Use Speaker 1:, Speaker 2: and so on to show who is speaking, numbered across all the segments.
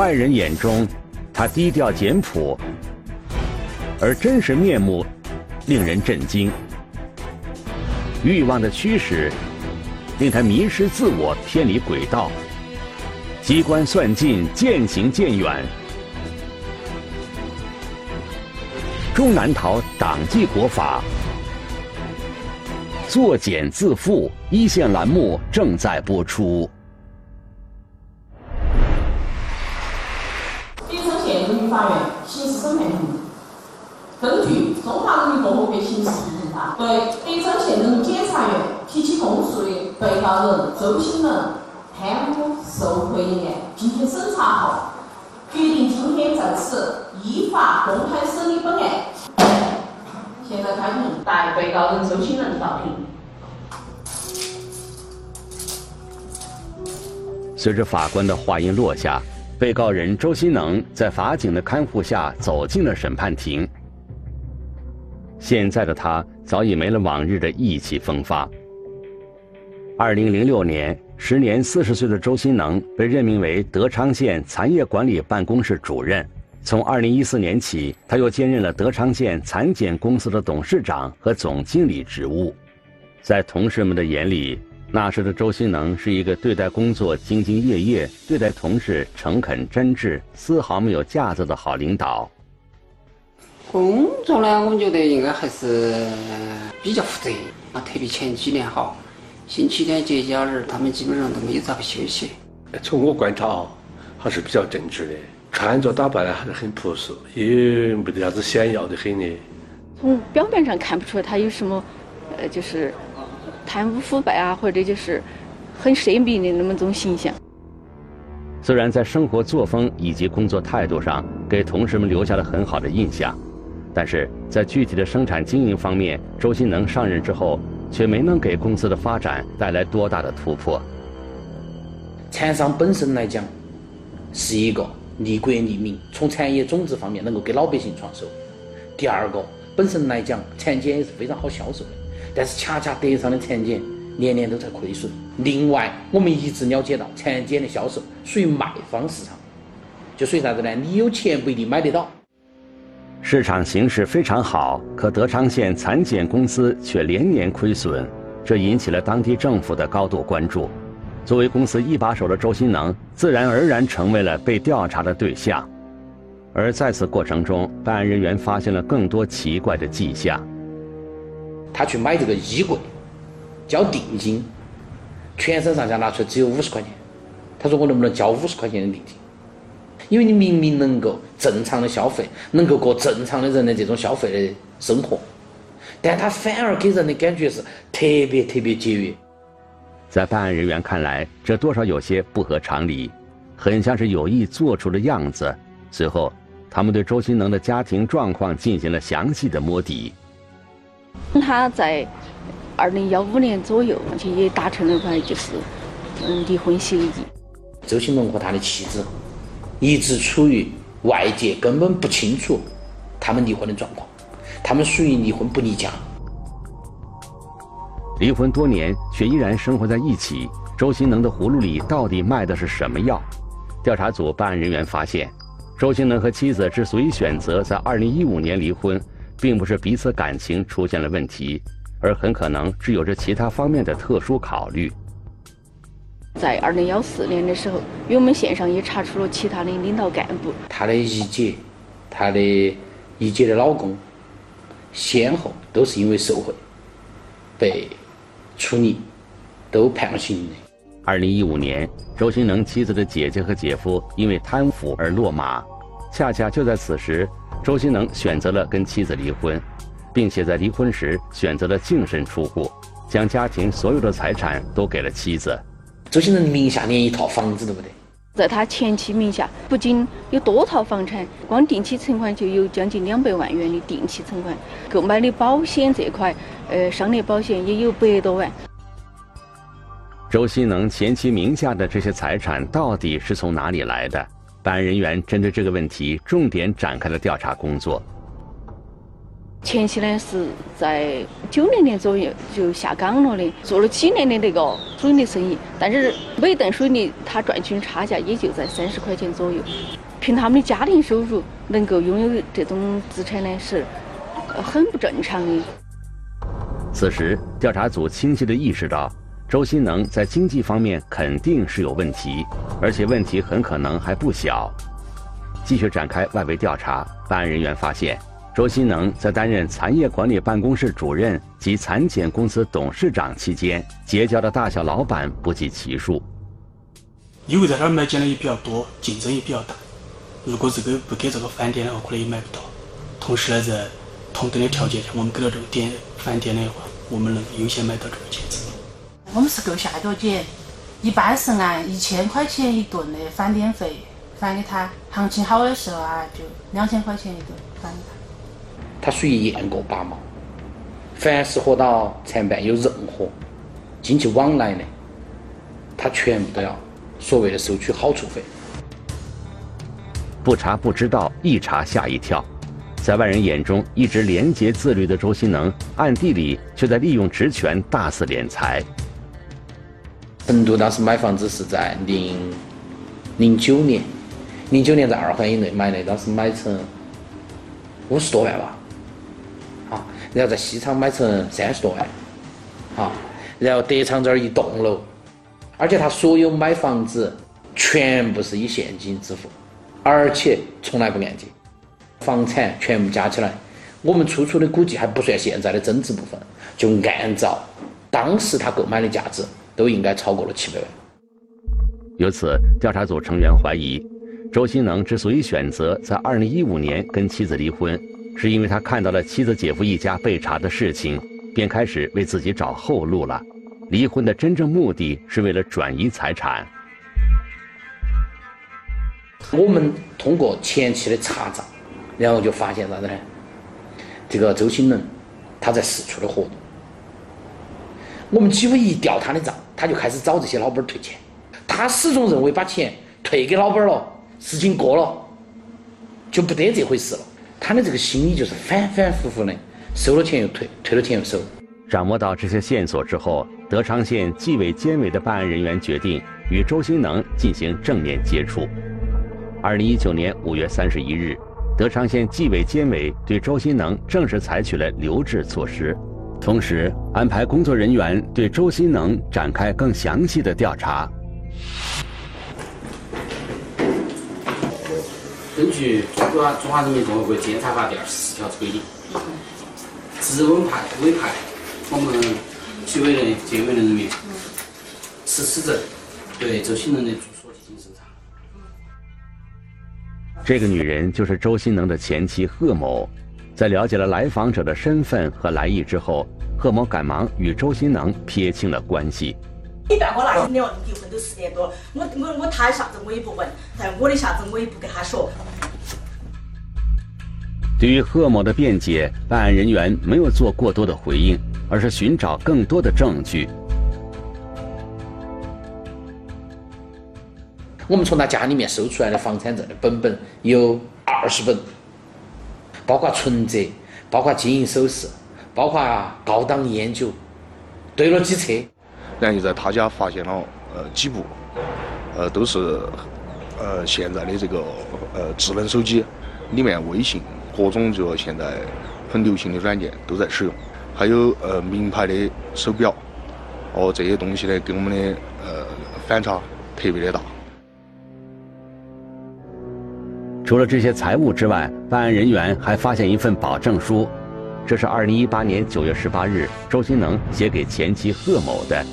Speaker 1: 外人眼中，他低调简朴，而真实面目令人震惊。欲望的驱使令他迷失自我，偏离轨道。机关算尽，渐行渐远。终难逃党纪国法，作茧自缚。一线栏目正在播出。
Speaker 2: 《中华人民共和国刑事诉讼法》，对北城县人民检察院提起公诉的被告人周新能贪污受贿一案进行审查后，决定今天在此依法公开审理本案。现在开庭，带被告人周新能到庭。
Speaker 1: 随着法官的话音落下，被告人周新能在法警的看护下走进了审判庭。现在的他早已没了往日的意气风发。二零零六年，时年四十岁的周新能被任命为德昌县残业管理办公室主任。从二零一四年起，他又兼任了德昌县残检公司的董事长和总经理职务。在同事们的眼里，那时的周新能是一个对待工作兢兢业业、对待同事诚恳真挚、丝毫没有架子的好领导。
Speaker 3: 工作呢，我觉得应该还是比较负责啊，特别前几年哈，星期天节假日他们基本上都没有咋个休息。
Speaker 4: 从我观察啊，还是比较正直的，穿着打扮呢还是很朴素，也没得啥子显耀的很的。
Speaker 5: 从表面上看不出来他有什么，呃，就是。贪污腐败啊，或者就是很神秘的那么种形象。
Speaker 1: 虽然在生活作风以及工作态度上给同事们留下了很好的印象，但是在具体的生产经营方面，周新能上任之后却没能给公司的发展带来多大的突破。
Speaker 6: 蚕商本身来讲，是一个利国利民，从产业种植方面能够给老百姓创收。第二个，本身来讲，蚕茧也是非常好销售的。但是恰恰德商的蚕茧年年都在亏损。另外，我们一直了解到，蚕茧的销售属于卖方市场，就属于啥子呢？你有钱不一定买得到。
Speaker 1: 市场形势非常好，可德昌县蚕茧公司却连年亏损，这引起了当地政府的高度关注。作为公司一把手的周新能，自然而然成为了被调查的对象。而在此过程中，办案人员发现了更多奇怪的迹象。
Speaker 6: 他去买这个衣柜，交定金，全身上下拿出来只有五十块钱。他说：“我能不能交五十块钱的定金？因为你明明能够正常的消费，能够过正常的人的这种消费的生活，但他反而给人的感觉是特别特别节约。”
Speaker 1: 在办案人员看来，这多少有些不合常理，很像是有意做出的样子。随后，他们对周新能的家庭状况进行了详细的摸底。
Speaker 5: 他在二零幺五年左右，而且也达成了块就是嗯离婚协议。
Speaker 6: 周新龙和他的妻子一直处于外界根本不清楚他们离婚的状况，他们属于离婚不离家。
Speaker 1: 离婚多年却依然生活在一起，周新能的葫芦里到底卖的是什么药？调查组办案人员发现，周新能和妻子之所以选择在二零一五年离婚。并不是彼此感情出现了问题，而很可能是有着其他方面的特殊考虑。
Speaker 5: 在二零幺四年的时候，因为我们县上也查出了其他的领导干部，
Speaker 6: 他的一姐，他的一姐的老公，先后都是因为受贿被处理，都判了刑的。
Speaker 1: 二零一五年，周新能妻子的姐姐和姐夫因为贪腐而落马，恰恰就在此时。周新能选择了跟妻子离婚，并且在离婚时选择了净身出户，将家庭所有的财产都给了妻子。
Speaker 6: 周新能名下连一套房子都没得，
Speaker 5: 在他前妻名下不仅有多套房产，光定期存款就有将近两百万元的定期存款，购买的保险这块，呃，商业保险也有百多万。
Speaker 1: 周新能前妻名下的这些财产到底是从哪里来的？办案人员针对这个问题重点展开了调查工作。
Speaker 5: 前期呢是在九零年左右就下岗了的，做了几年的那个水泥生意，但是每吨水泥他赚取的差价也就在三十块钱左右。凭他们的家庭收入，能够拥有这种资产呢，是很不正常的。
Speaker 1: 此时，调查组清晰地意识到，周新能在经济方面肯定是有问题，而且问题很可能还不小。继续展开外围调查，办案人员发现。周新能在担任残业管理办公室主任及残检公司董事长期间，结交的大小老板不计其数。
Speaker 7: 因为在那儿买捡的也比较多，竞争也比较大。如果这个不给这个饭店的话，可能也买不到。同时呢，在同等的条件下，我们给了这个店饭店的话，我们能优先买到这个茄子。
Speaker 8: 我们是够下多捡，一般是按一千块钱一顿的返点费返给他，行情好的时候啊，就两千块钱一顿返给他。
Speaker 6: 他属于严格把毛，凡是和到残办有任何经济往来的，他全部都要所谓的收取好处费。
Speaker 1: 不查不知道，一查吓一跳，在外人眼中一直廉洁自律的周新能，暗地里却在利用职权大肆敛财。
Speaker 6: 成都当时买房子是在零零九年，零九年在二环以内买的，当时买成五十多万吧。然后在西昌买成三十多万，啊，然后德昌这儿一栋楼，而且他所有买房子全部是以现金支付，而且从来不按揭，房产全部加起来，我们初初的估计还不算现在的增值部分，就按照当时他购买的价值，都应该超过了七百万。
Speaker 1: 由此，调查组成员怀疑，周新能之所以选择在二零一五年跟妻子离婚。是因为他看到了妻子姐夫一家被查的事情，便开始为自己找后路了。离婚的真正目的是为了转移财产。
Speaker 6: 我们通过前期的查账，然后就发现啥子呢？这个周新能他在四处的活动。我们几乎一调他的账，他就开始找这些老板退钱。他始终认为把钱退给老板了，事情过了，就不得这回事了。他的这个心理就是反反复复的，收了钱又退，退了钱又收。
Speaker 1: 掌握到这些线索之后，德昌县纪委监委的办案人员决定与周新能进行正面接触。二零一九年五月三十一日，德昌县纪委监委对周新能正式采取了留置措施，同时安排工作人员对周新能展开更详细的调查。
Speaker 3: 根据《中华中华人民共和国监察法》第二十四条规定，直委派委派我们纪委的监委的人员持此证对周新能的住所进行审查。
Speaker 1: 这个女人就是周新能的前妻贺某。在了解了来访者的身份和来意之后，贺某赶忙与周新能撇清了关系。
Speaker 9: 你带我那天的离婚都十年多了，我我我他的啥子我也不问，但我的啥子我也不跟他说。
Speaker 1: 对于贺某的辩解，办案人员没有做过多的回应，而是寻找更多的证据。
Speaker 6: 我们从他家里面搜出来的房产证的本本有二十本，包括存折，包括金银首饰，包括高档烟酒，堆了几车。
Speaker 10: 然后又在他家发现了呃几部，呃都是呃现在的这个呃智能手机，里面微信各种就现在很流行的软件都在使用，还有呃名牌的手表，哦这些东西呢跟我们的呃反差特别的大。
Speaker 1: 除了这些财物之外，办案人员还发现一份保证书，这是二零一八年九月十八日周新能写给前妻贺某的。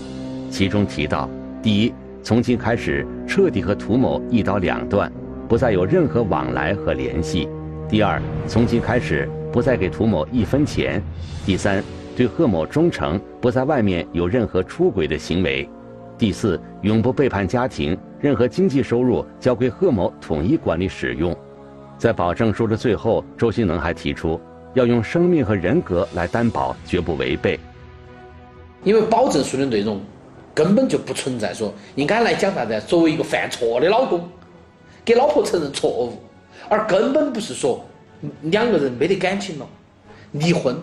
Speaker 1: 其中提到：第一，从今开始彻底和涂某一刀两断，不再有任何往来和联系；第二，从今开始不再给涂某一分钱；第三，对贺某忠诚，不在外面有任何出轨的行为；第四，永不背叛家庭，任何经济收入交归贺某统一管理使用。在保证书的最后，周新能还提出要用生命和人格来担保，绝不违背。
Speaker 6: 因为保证书的内容。根本就不存在说应该来讲啥子？作为一个犯错的老公，给老婆承认错误，而根本不是说两个人没得感情了，离婚，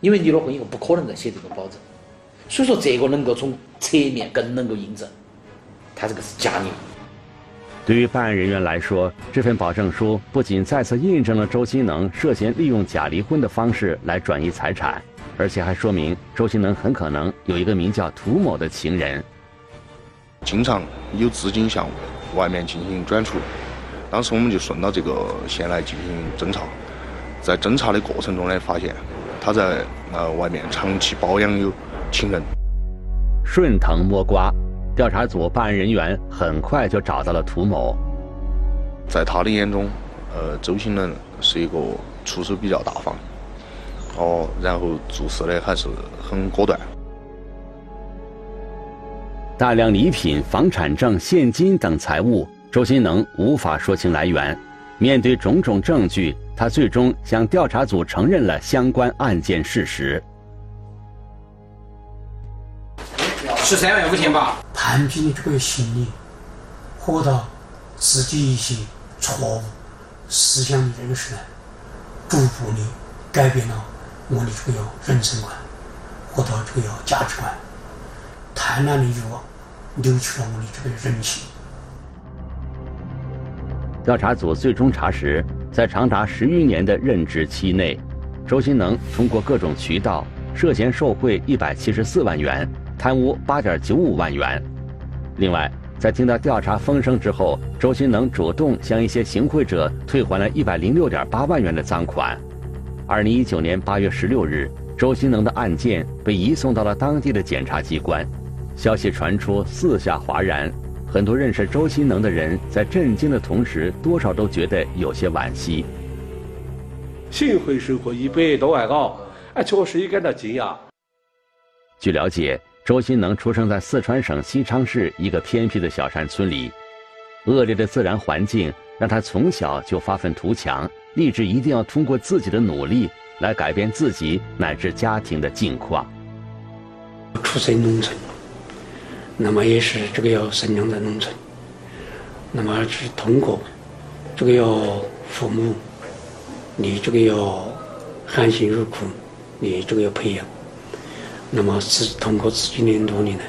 Speaker 6: 因为离了婚以后不可能再写这个保证，所以说这个能够从侧面更能够印证，他这个是假离。
Speaker 1: 对于办案人员来说，这份保证书不仅再次印证了周新能涉嫌利用假离婚的方式来转移财产，而且还说明周新能很可能有一个名叫涂某的情人，
Speaker 10: 经常有资金向外面进行转出。当时我们就顺到这个线来进行侦查，在侦查的过程中呢，发现他在呃外面长期包养有情人。
Speaker 1: 顺藤摸瓜。调查组办案人员很快就找到了涂某，
Speaker 10: 在他的眼中，呃，周新能是一个出手比较大方，哦，然后做事呢还是很果断。
Speaker 1: 大量礼品、房产证、现金等财物，周新能无法说清来源。面对种种证据，他最终向调查组承认了相关案件事实。
Speaker 3: 十三万五千八。
Speaker 11: 判定你这个心理，和到自己一些错误思想的这个事呢，逐步的改变了我的这个人生观，和到这个价值观。贪婪的欲望扭曲了我的这个人性。
Speaker 1: 调查组最终查实，在长达十余年的任职期内，周新能通过各种渠道涉嫌受贿一百七十四万元。贪污八点九五万元。另外，在听到调查风声之后，周新能主动向一些行贿者退还了一百零六点八万元的赃款。二零一九年八月十六日，周新能的案件被移送到了当地的检察机关。消息传出，四下哗然。很多认识周新能的人在震惊的同时，多少都觉得有些惋惜。
Speaker 4: 行贿受贿一百多万啊！哎，确实也感到惊讶。
Speaker 1: 据了解。周新能出生在四川省西昌市一个偏僻的小山村里，恶劣的自然环境让他从小就发愤图强，立志一定要通过自己的努力来改变自己乃至家庭的境况。
Speaker 11: 出生农村，那么也是这个要生长在农村，那么是通过这个要父母，你这个要含辛茹苦，你这个要培养。那么是通过自己的努力呢，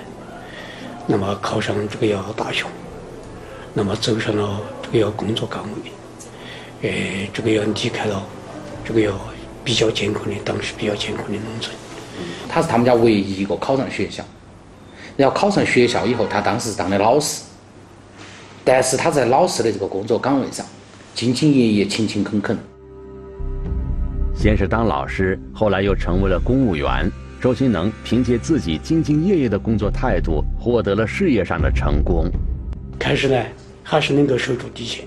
Speaker 11: 那么考上这个要大学，那么走上了这个要工作岗位，呃，这个要离开了这个要比较艰苦的当时比较艰苦的农村。
Speaker 6: 他是他们家唯一一个考上学校，然后考上学校以后，他当时是当的老师，但是他在老师的这个工作岗位上，兢兢业业、勤勤恳恳。
Speaker 1: 先是当老师，后来又成为了公务员。周新能凭借自己兢兢业业的工作态度，获得了事业上的成功。
Speaker 11: 开始呢，还是能够守住底线，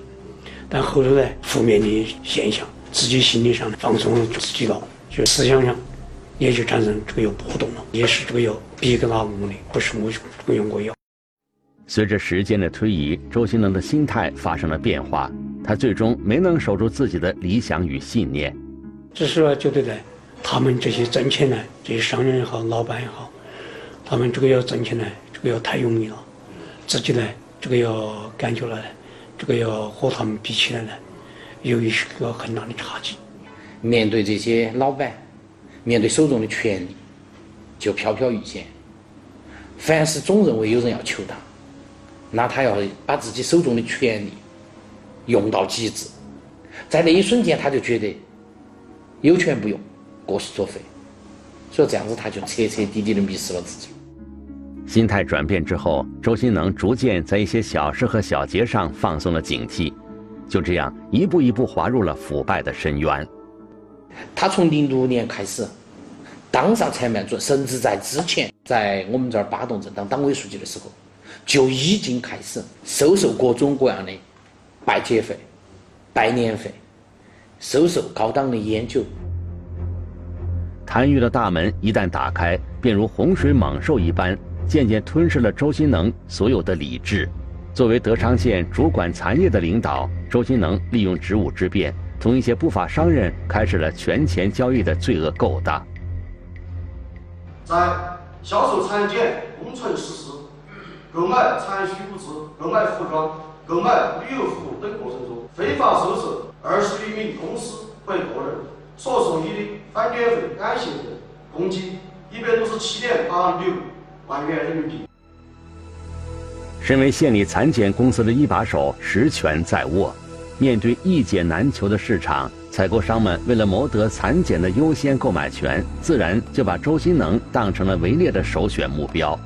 Speaker 11: 但后头呢，负面的现象，自己心理上放松了自己了，就思想上也就产生这个有波动了，也是这个有别个拿我的，不是我我用我要。
Speaker 1: 随着时间的推移，周新能的心态发生了变化，他最终没能守住自己的理想与信念。
Speaker 11: 只是说，觉得呢。他们这些挣钱呢，这些商人也好，老板也好，他们这个要挣钱呢，这个要太容易了，自己呢，这个要感觉了呢，这个要和他们比起来呢，有一个很大的差距。
Speaker 6: 面对这些老板，面对手中的权力，就飘飘欲仙。凡是总认为有人要求他，那他要把自己手中的权力用到极致，在那一瞬间，他就觉得有权不用。过失作废，所以这样子他就彻彻底底的迷失了自己。
Speaker 1: 心态转变之后，周新能逐渐在一些小事和小节上放松了警惕，就这样一步一步滑入了腐败的深渊。
Speaker 6: 他从零六年开始当上裁办主任，甚至在之前在我们这儿巴洞镇当党委书记的时候，就已经开始收受各种各样的拜节费、拜年费，收受高档的烟酒。
Speaker 1: 贪欲的大门一旦打开，便如洪水猛兽一般，渐渐吞噬了周新能所有的理智。作为德昌县主管残业的领导，周新能利用职务之便，同一些不法商人开始了权钱交易的罪恶勾当。
Speaker 12: 在销售残检、工程实施、购买残需物资、购买服装、购买旅游服务等过程中，非法收受二十余名公司或个人所属意的。返点费感谢费共计一百六十七点八六万元人民币。
Speaker 1: 身为县里蚕茧公司的一把手，实权在握。面对一检难求的市场，采购商们为了谋得蚕茧的优先购买权，自然就把周新能当成了围猎的首选目标。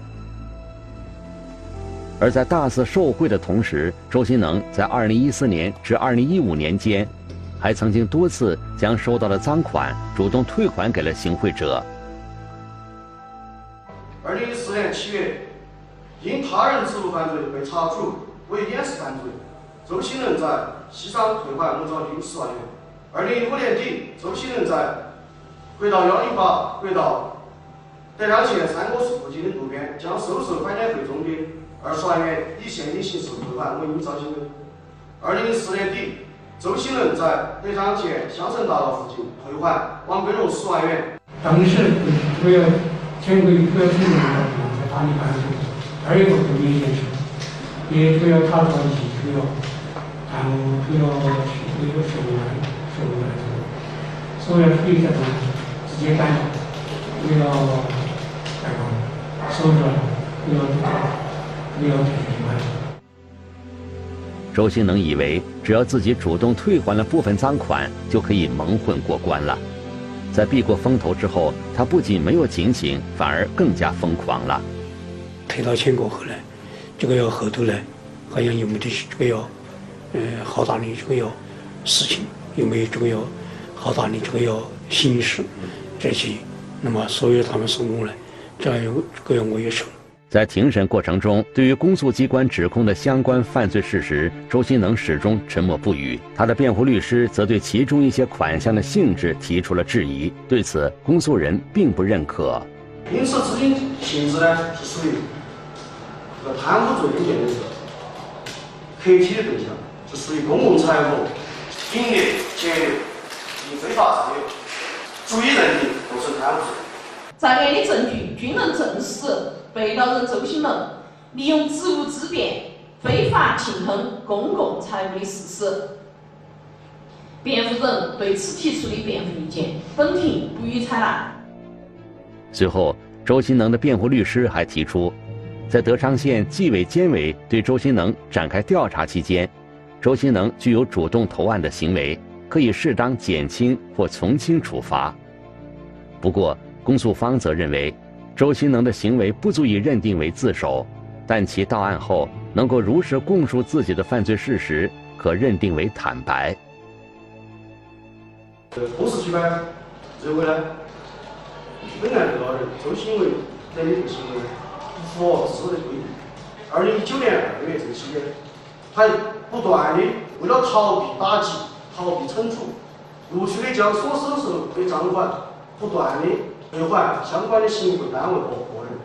Speaker 1: 而在大肆受贿的同时，周新能在2014年至2015年间，还曾经多次将收到的赃款主动退还给了行贿者。
Speaker 12: 七月，因他人职务犯罪被查处为掩饰犯罪，周新能在西昌退还我找军十万元。二零一五年底，周新能在国道幺零八国道德昌县三棵树附近的路边，将收受返点费中的二十万元以现金形式退还我应赵新伟。二零一四年底，周新能在德昌县香城大道附近退还王根荣十万元。
Speaker 13: 当时主要全国主要承认了在大力犯罪，二一个不明显事，也主要查出一些主要贪污、主要这个受贿、受贿的，所以可以在直接感到主要那个手段主要。
Speaker 1: 周兴能以为只要自己主动退还了部分赃款，就可以蒙混过关了。在避过风头之后，他不仅没有警醒，反而更加疯狂了。
Speaker 11: 退到钱过后呢，这个要后头呢，好像有没得这个要，呃，好大的这个要事情，有没有这个要好大的这个要形式这些，那么所有他们送过来，这样有这个要我也收。
Speaker 1: 在庭审过程中，对于公诉机关指控的相关犯罪事实，周新能始终沉默不语。他的辩护律师则对其中一些款项的性质提出了质疑，对此，公诉人并不认可。
Speaker 12: 因此，资金性质呢是属于这个贪污罪里面的客体的对象，是属于公共财物隐匿、截留及非法占有，足以认定构成贪污罪。
Speaker 2: 在案的证据均能证实。被告人周新能利用职务之便非法侵吞公共财物的事实，辩护人对此提出的辩护意见，本庭不予采纳。
Speaker 1: 随后，周新能的辩护律师还提出，在德昌县纪委监委对周新能展开调查期间，周新能具有主动投案的行为，可以适当减轻或从轻处罚。不过，公诉方则认为。周新能的行为不足以认定为自首，但其到案后能够如实供述自己的犯罪事实，可认定为坦白。
Speaker 12: 公诉机关认为呢，本案被告人周新伟等的行为符合治的规定。二零一九年二月这个期间，他不断的为了逃避打击、逃避惩处，陆续的将所收受的赃款不断的。退还相关的行贿单位和个人，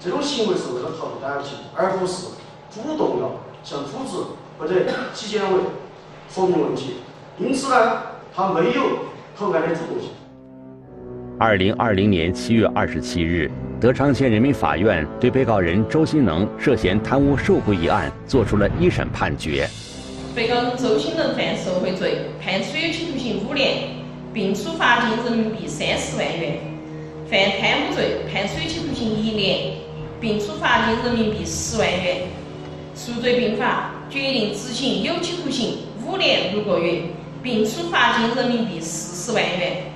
Speaker 12: 这种行为是为了逃避逮捕，而不是主动要向组织或者纪检委说明问题。因此呢，他没有投案的主动性。
Speaker 1: 二零二零年七月二十七日，德昌县人民法院对被告人周新能涉嫌贪污受贿一案作出了一审判决。
Speaker 2: 被告人周新能犯受贿罪，判处有期徒刑五年，并处罚金人民币三十万元。犯贪污罪，判处有期徒刑一年，并处罚金人民币十万元。数罪并罚，决定执行有期徒刑五年六个月，并处罚金人民币四十万元。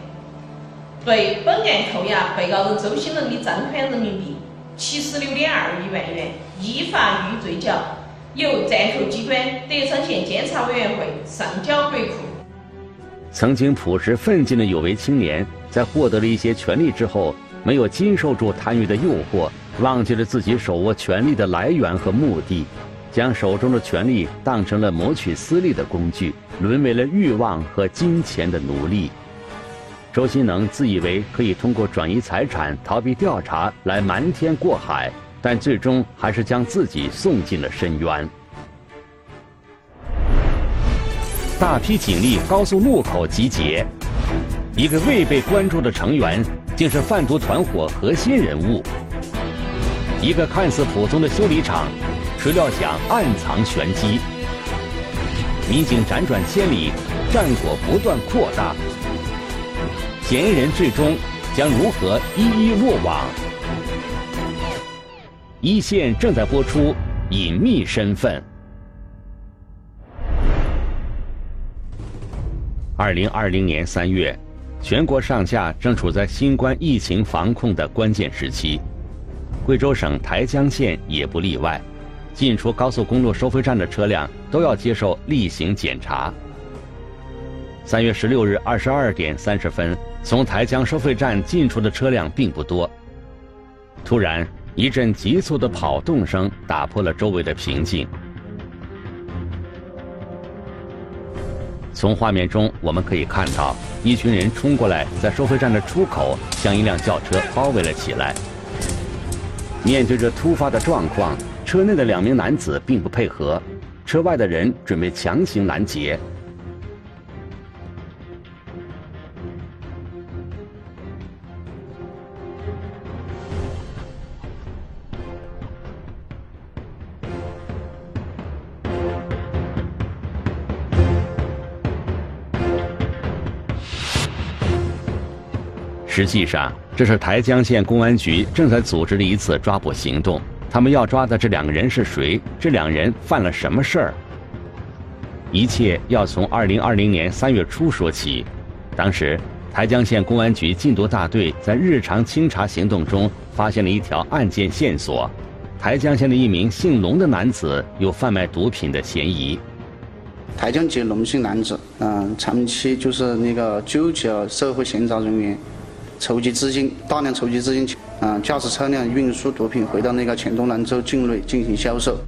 Speaker 2: 对本案扣押被告人周新能的赃款人民币七十六点二一万元，依法予以追缴，由暂扣机关德昌县监察委员会上缴国库。
Speaker 1: 曾经朴实奋进的有为青年。在获得了一些权利之后，没有经受住贪欲的诱惑，忘记了自己手握权力的来源和目的，将手中的权力当成了谋取私利的工具，沦为了欲望和金钱的奴隶。周新能自以为可以通过转移财产、逃避调查来瞒天过海，但最终还是将自己送进了深渊。大批警力高速路口集结。一个未被关注的成员，竟是贩毒团伙核心人物。一个看似普通的修理厂，谁料想暗藏玄机。民警辗转千里，战果不断扩大。嫌疑人最终将如何一一落网？一线正在播出《隐秘身份》。二零二零年三月，全国上下正处在新冠疫情防控的关键时期，贵州省台江县也不例外。进出高速公路收费站的车辆都要接受例行检查。三月十六日二十二点三十分，从台江收费站进出的车辆并不多。突然，一阵急促的跑动声打破了周围的平静。从画面中我们可以看到，一群人冲过来，在收费站的出口将一辆轿车包围了起来。面对着突发的状况。车内的两名男子并不配合，车外的人准备强行拦截。实际上，这是台江县公安局正在组织的一次抓捕行动。他们要抓的这两个人是谁？这两人犯了什么事儿？一切要从二零二零年三月初说起。当时，台江县公安局禁毒大队在日常清查行动中发现了一条案件线索：台江县的一名姓龙的男子有贩卖毒品的嫌疑。
Speaker 14: 台江籍龙姓男子，嗯，长期就是那个纠集社会闲杂人员，筹集资金，大量筹集资金。啊，驾驶车辆运输毒品回到那个黔东南州境内进行销售。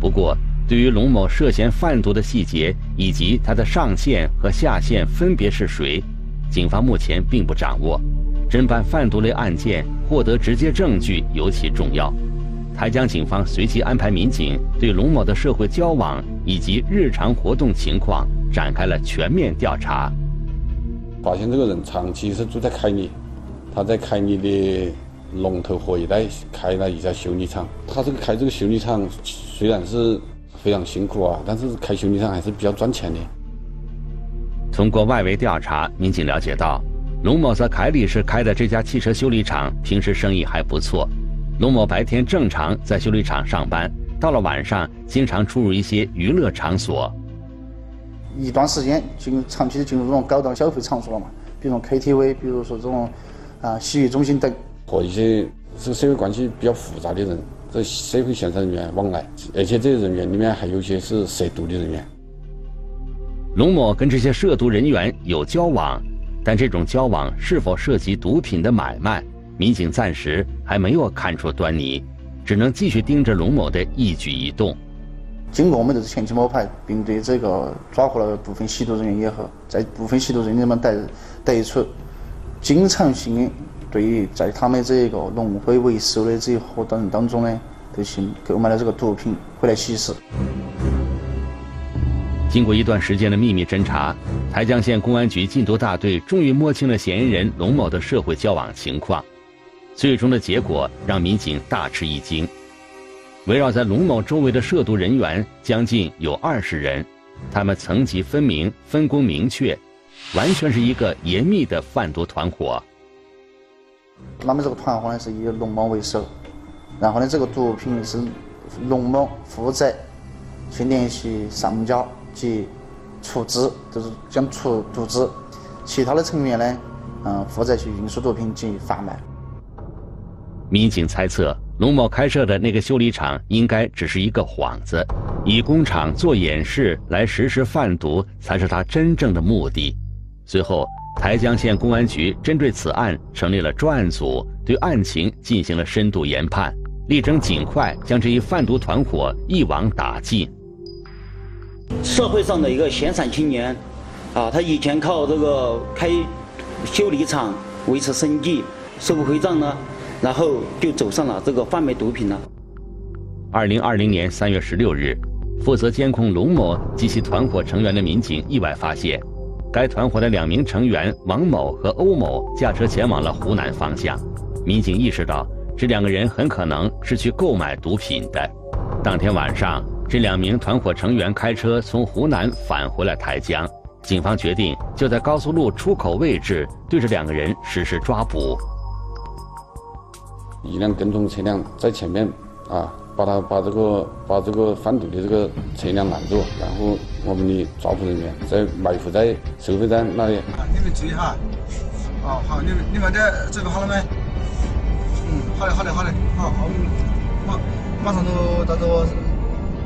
Speaker 1: 不过，对于龙某涉嫌贩毒的细节以及他的上线和下线分别是谁，警方目前并不掌握。侦办贩毒类案件，获得直接证据尤其重要。台江警方随即安排民警对龙某的社会交往以及日常活动情况展开了全面调查。
Speaker 15: 发现这个人长期是住在凯里。他在开你的龙头河一带开了一家修理厂。他这个开这个修理厂虽然是非常辛苦啊，但是开修理厂还是比较赚钱的。
Speaker 1: 通过外围调查，民警了解到，龙某在凯里市开的这家汽车修理厂平时生意还不错。龙某白天正常在修理厂上班，到了晚上经常出入一些娱乐场所。
Speaker 14: 一段时间进长期的进入这种高档消费场所了嘛，比如 KTV，比如说这种。啊，洗浴中心等
Speaker 15: 和一些这社会关系比较复杂的人，这社会闲散人员往来，而且这些人员里面还有些是涉毒的人员。
Speaker 1: 龙某跟这些涉毒人员有交往，但这种交往是否涉及毒品的买卖，民警暂时还没有看出端倪，只能继续盯着龙某的一举一动。
Speaker 14: 经过我们这次前期摸排，并对这个抓获了部分吸毒人员以后，在部分吸毒人员们得得出。经常性对于在他们这一个龙辉为首的这一伙人当中呢，都行购买了这个毒品回来吸食。
Speaker 1: 经过一段时间的秘密侦查，台江县公安局禁毒大队终于摸清了嫌疑人龙某的社会交往情况。最终的结果让民警大吃一惊：围绕在龙某周围的涉毒人员将近有二十人，他们层级分明，分工明确。完全是一个严密的贩毒团伙。
Speaker 14: 他们这个团伙呢是以龙某为首，然后呢这个毒品是龙某负责去联系上家及出资，就是将出毒资，其他的成员呢，嗯负责去运输毒品及贩卖。
Speaker 1: 民警猜测，龙某开设的那个修理厂应该只是一个幌子，以工厂做掩饰来实施贩毒才是他真正的目的。随后，台江县公安局针对此案成立了专案组，对案情进行了深度研判，力争尽快将这一贩毒团伙一网打尽。
Speaker 16: 社会上的一个闲散青年，啊，他以前靠这个开修理厂维持生计，收不回账呢，然后就走上了这个贩卖毒品了。
Speaker 1: 二零二零年三月十六日，负责监控龙某及其团伙成员的民警意外发现。该团伙的两名成员王某和欧某驾车前往了湖南方向，民警意识到这两个人很可能是去购买毒品的。当天晚上，这两名团伙成员开车从湖南返回了台江，警方决定就在高速路出口位置对这两个人实施抓捕。
Speaker 15: 一辆跟踪车辆在前面啊，把他把这个把这个贩毒的这个车辆拦住，然后我们的抓捕人员在埋伏在收费站那里。
Speaker 12: 啊你们注意哈，哦好，你们你们这准备好了没？嗯，好的好的好的，好，我们马马上就到这个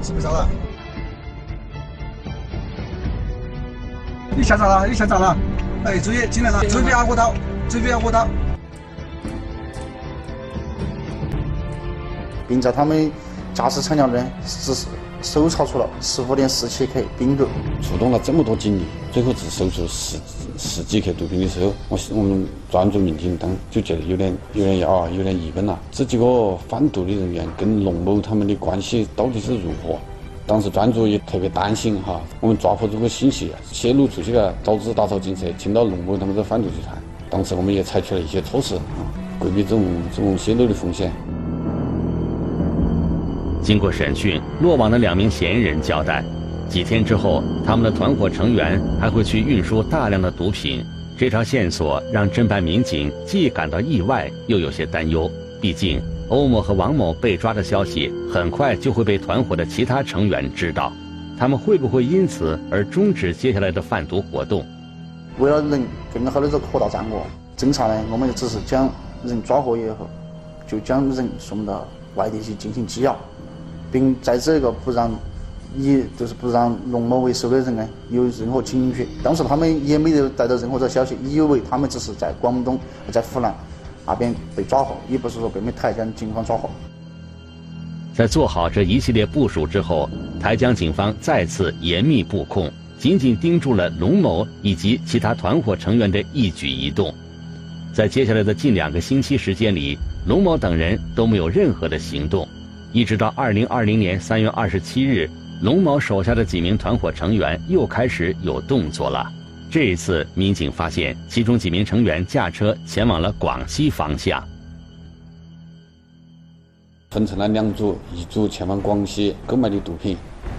Speaker 12: 指挥站了。你下闸了，你下闸了，哎，注意进来了，注意不要握刀，注意不要握刀。
Speaker 14: 并在他们驾驶车辆中只是搜查出了十五点四七克冰毒。
Speaker 15: 出动了这么多警力，最后只搜出十十几克毒品的时候，我我们专注民警当就觉得有点有点啊有点疑问了。这几个贩毒的人员跟龙某他们的关系到底是如何？当时专组也特别担心哈，我们抓获这个信息泄露出去了，导致打草惊蛇，惊到龙某他们这贩毒集团。当时我们也采取了一些措施啊，规避这种这种泄露的风险。
Speaker 1: 经过审讯，落网的两名嫌疑人交代，几天之后，他们的团伙成员还会去运输大量的毒品。这条线索让侦办民警既感到意外，又有些担忧。毕竟，欧某和王某被抓的消息很快就会被团伙的其他成员知道，他们会不会因此而终止接下来的贩毒活动？
Speaker 14: 为了能更好的这扩大战果，侦查呢，我们只是将人抓获以后，就将人送到外地去进行羁押。并在这个不让以就是不让龙某为首的人呢有任何警觉。当时他们也没有得到任何这消息，以为他们只是在广东、在湖南那边被抓获，也不是说被我们台江警方抓获。
Speaker 1: 在做好这一系列部署之后，台江警方再次严密布控，紧紧盯住了龙某以及其他团伙成员的一举一动。在接下来的近两个星期时间里，龙某等人都没有任何的行动。一直到二零二零年三月二十七日，龙某手下的几名团伙成员又开始有动作了。这一次，民警发现其中几名成员驾车前往了广西方向，
Speaker 15: 分成了两组，一组前往广西购买的毒品，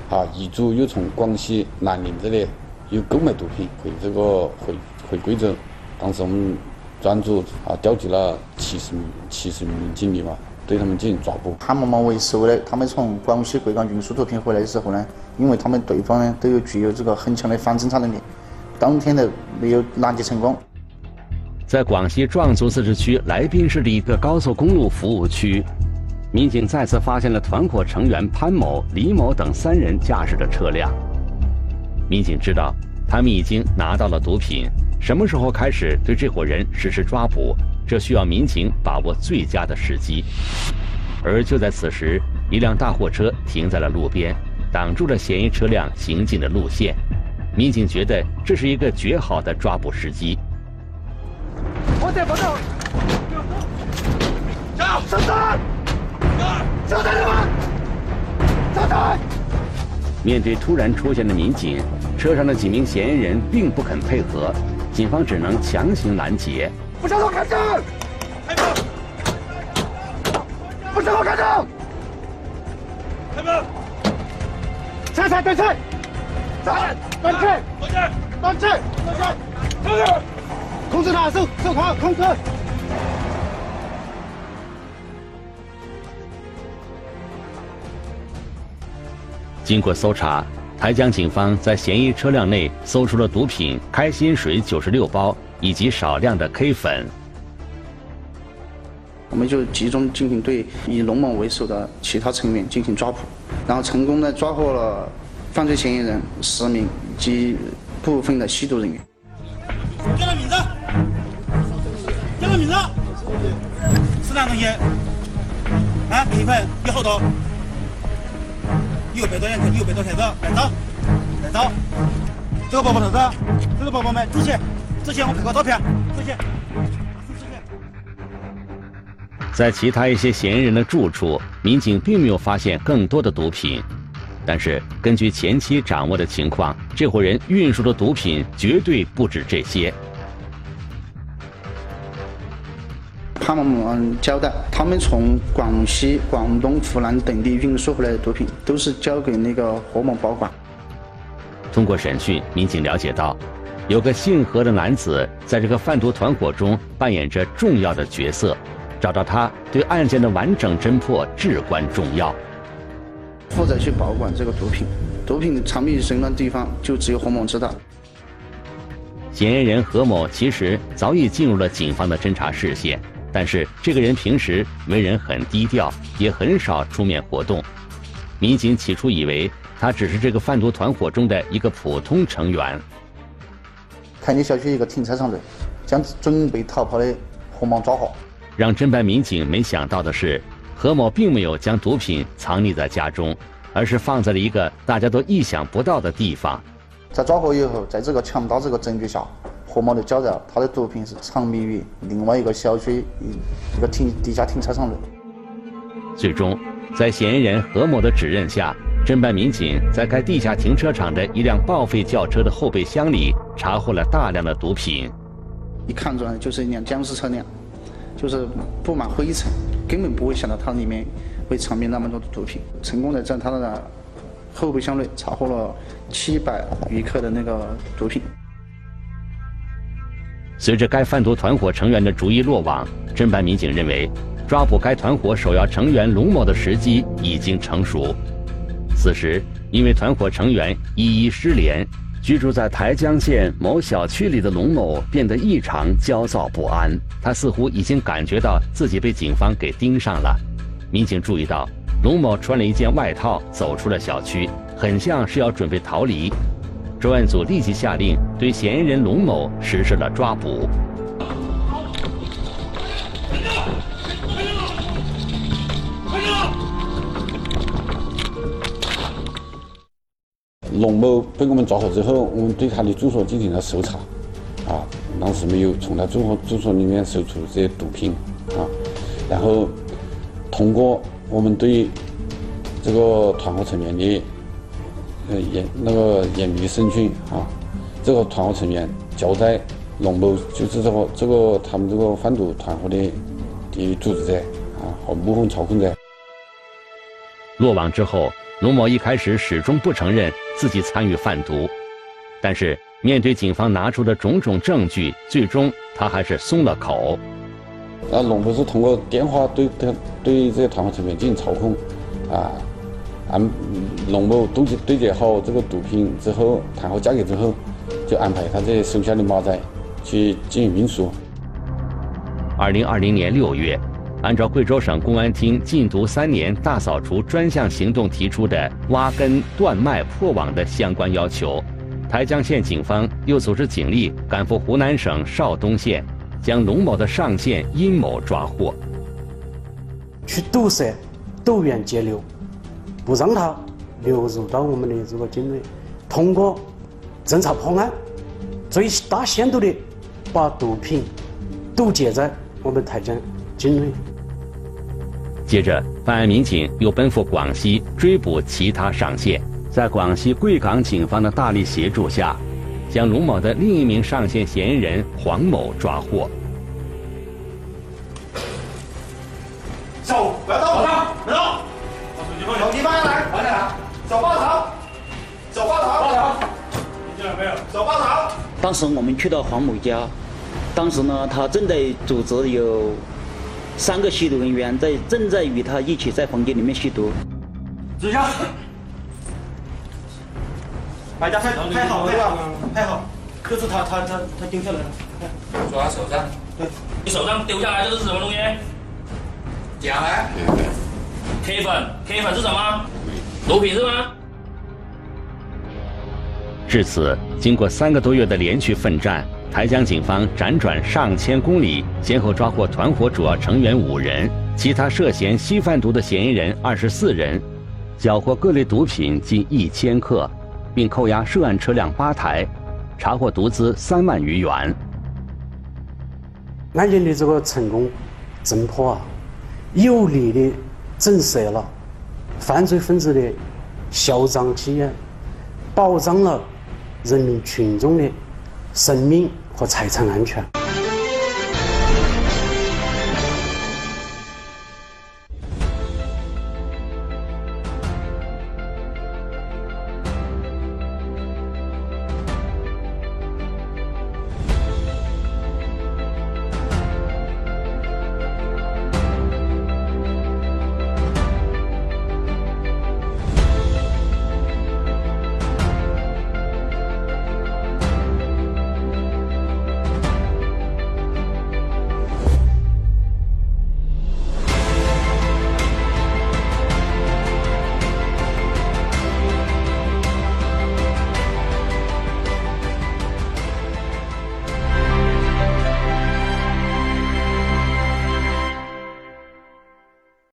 Speaker 15: 啊，一组又从广西南宁这里又购买毒品回这个回回贵州。当时我们专组啊调集了七十名七十名警力嘛。对他们进行抓捕。
Speaker 14: 潘某某为首的，他们从广西贵港运输毒品回来的时候呢，因为他们对方呢都有具有这个很强的反侦查能力，当天的没有拦截成功。
Speaker 1: 在广西壮族自治区来宾市的一个高速公路服务区，民警再次发现了团伙成员潘某、李某等三人驾驶的车辆。民警知道，他们已经拿到了毒品，什么时候开始对这伙人实施抓捕？这需要民警把握最佳的时机，而就在此时，一辆大货车停在了路边，挡住了嫌疑车辆行进的路线。民警觉得这是一个绝好的抓捕时机。
Speaker 12: 我在报道，加油！上山！上山了吗？上山！
Speaker 1: 面对突然出现的民警，车上的几名嫌疑人并不肯配合，警方只能强行拦截。
Speaker 12: 不向后开枪！开门！不向后开枪！开门！下车断气！断断气！断气！断气！停手！控制他，手手铐，控制。
Speaker 1: 经过搜查，台江警方在嫌疑车辆内搜出了毒品“开心水”九十六包。以及少量的 K 粉，
Speaker 14: 我们就集中进行对以龙某为首的其他成员进行抓捕，然后成功的抓获了犯罪嫌疑人十名及部分的吸毒人员。
Speaker 12: 叫他名字，叫他名字，是哪东西？啊，K 粉有好多，有百多两克，有百多台子，来找，来找，这个包包头子，这个包包买之前。之前我拍过照片。之前，
Speaker 1: 在其他一些嫌疑人的住处，民警并没有发现更多的毒品，但是根据前期掌握的情况，这伙人运输的毒品绝对不止这些。
Speaker 14: 潘某某交代，他们从广西、广东、湖南等地运输回来的毒品，都是交给那个何某保管。
Speaker 1: 通过审讯，民警了解到，有个姓何的男子在这个贩毒团伙中扮演着重要的角色，找到他对案件的完整侦破至关重要。
Speaker 14: 负责去保管这个毒品，毒品藏匿什么地方，就只有何某知道。
Speaker 1: 嫌疑人何某其实早已进入了警方的侦查视线，但是这个人平时为人很低调，也很少出面活动。民警起初以为他只是这个贩毒团伙中的一个普通成员。
Speaker 14: 看你小区一个停车场内，将准备逃跑的何某抓获。
Speaker 1: 让侦办民警没想到的是，何某并没有将毒品藏匿在家中，而是放在了一个大家都意想不到的地方。
Speaker 14: 在抓获以后，在这个强大这个证据下，何某就交代他的毒品是藏匿于另外一个小区一一个停地下停车场内。
Speaker 1: 最终，在嫌疑人何某的指认下，侦办民警在该地下停车场的一辆报废轿车的后备箱里查获了大量的毒品。
Speaker 14: 一看出来就是一辆僵尸车辆，就是布满灰尘，根本不会想到它里面会藏匿那么多的毒品。成功的在他的。后备箱内查获了七百余克的那个毒品。
Speaker 1: 随着该贩毒团伙成员的逐一落网，侦办民警认为，抓捕该团伙首要成员龙某的时机已经成熟。此时，因为团伙成员一一失联，居住在台江县某小区里的龙某变得异常焦躁不安。他似乎已经感觉到自己被警方给盯上了。民警注意到。龙某穿了一件外套走出了小区，很像是要准备逃离。专案组立即下令对嫌疑人龙某实施了抓捕。
Speaker 15: 龙某被我们抓获之后，我们对他的住所进行了搜查，啊，当时没有从他住所住所里面搜出这些毒品，啊，然后通过。我们对这个团伙成员的呃严那个严密审讯啊，这个团伙成员交代龙某就是这个这个他们这个贩毒团伙的的组织者啊和幕后操控者。
Speaker 1: 落网之后，龙某一开始始终不承认自己参与贩毒，但是面对警方拿出的种种证据，最终他还是松了口。
Speaker 15: 那龙某是通过电话对对对这些团伙成员进行操控，啊，安龙某对接对接好这个毒品之后，谈好价格之后，就安排他这些手下的马仔去进行运输。
Speaker 1: 二零二零年六月，按照贵州省公安厅禁毒三年大扫除专项行动提出的挖根断脉破网的相关要求，台江县警方又组织警力赶赴湖南省邵东县。将龙某的上线阴谋抓获，
Speaker 13: 去堵塞毒源截流，不让他流入到我们的这个境内。通过侦查破案，最大限度的把毒品堵截在我们台江境内。
Speaker 1: 接着，办案民警又奔赴广西追捕其他上线，在广西贵港警方的大力协助下。将龙某的另一名上线嫌疑人黄某抓获。
Speaker 12: 走，不要动，别动，手机放下来，放下来，手抱头，手抱头，抱头，听见了没有？手抱头。
Speaker 16: 当时我们去到黄某家，当时呢，他正在组织有三个吸毒人员在正在与他一起在房间里面吸毒。
Speaker 12: 坐下。把家拍拍好，对吧？拍好，就是他，他，他，他丢下来了。
Speaker 3: 抓他手上。
Speaker 12: 对，
Speaker 3: 你手上丢下来这是什么东西？讲来。K 粉，K 粉是什么？毒品是吗？
Speaker 1: 至此，经过三个多月的连续奋战，台江警方辗转上千公里，先后抓获团伙主要成员五人，其他涉嫌吸贩毒的嫌疑人二十四人，缴获各类毒品近一千克。并扣押涉案车辆八台，查获毒资三万余元。
Speaker 13: 案件的这个成功侦破啊，有力的震慑了犯罪分子的嚣张气焰，保障了人民群众的生命和财产安全。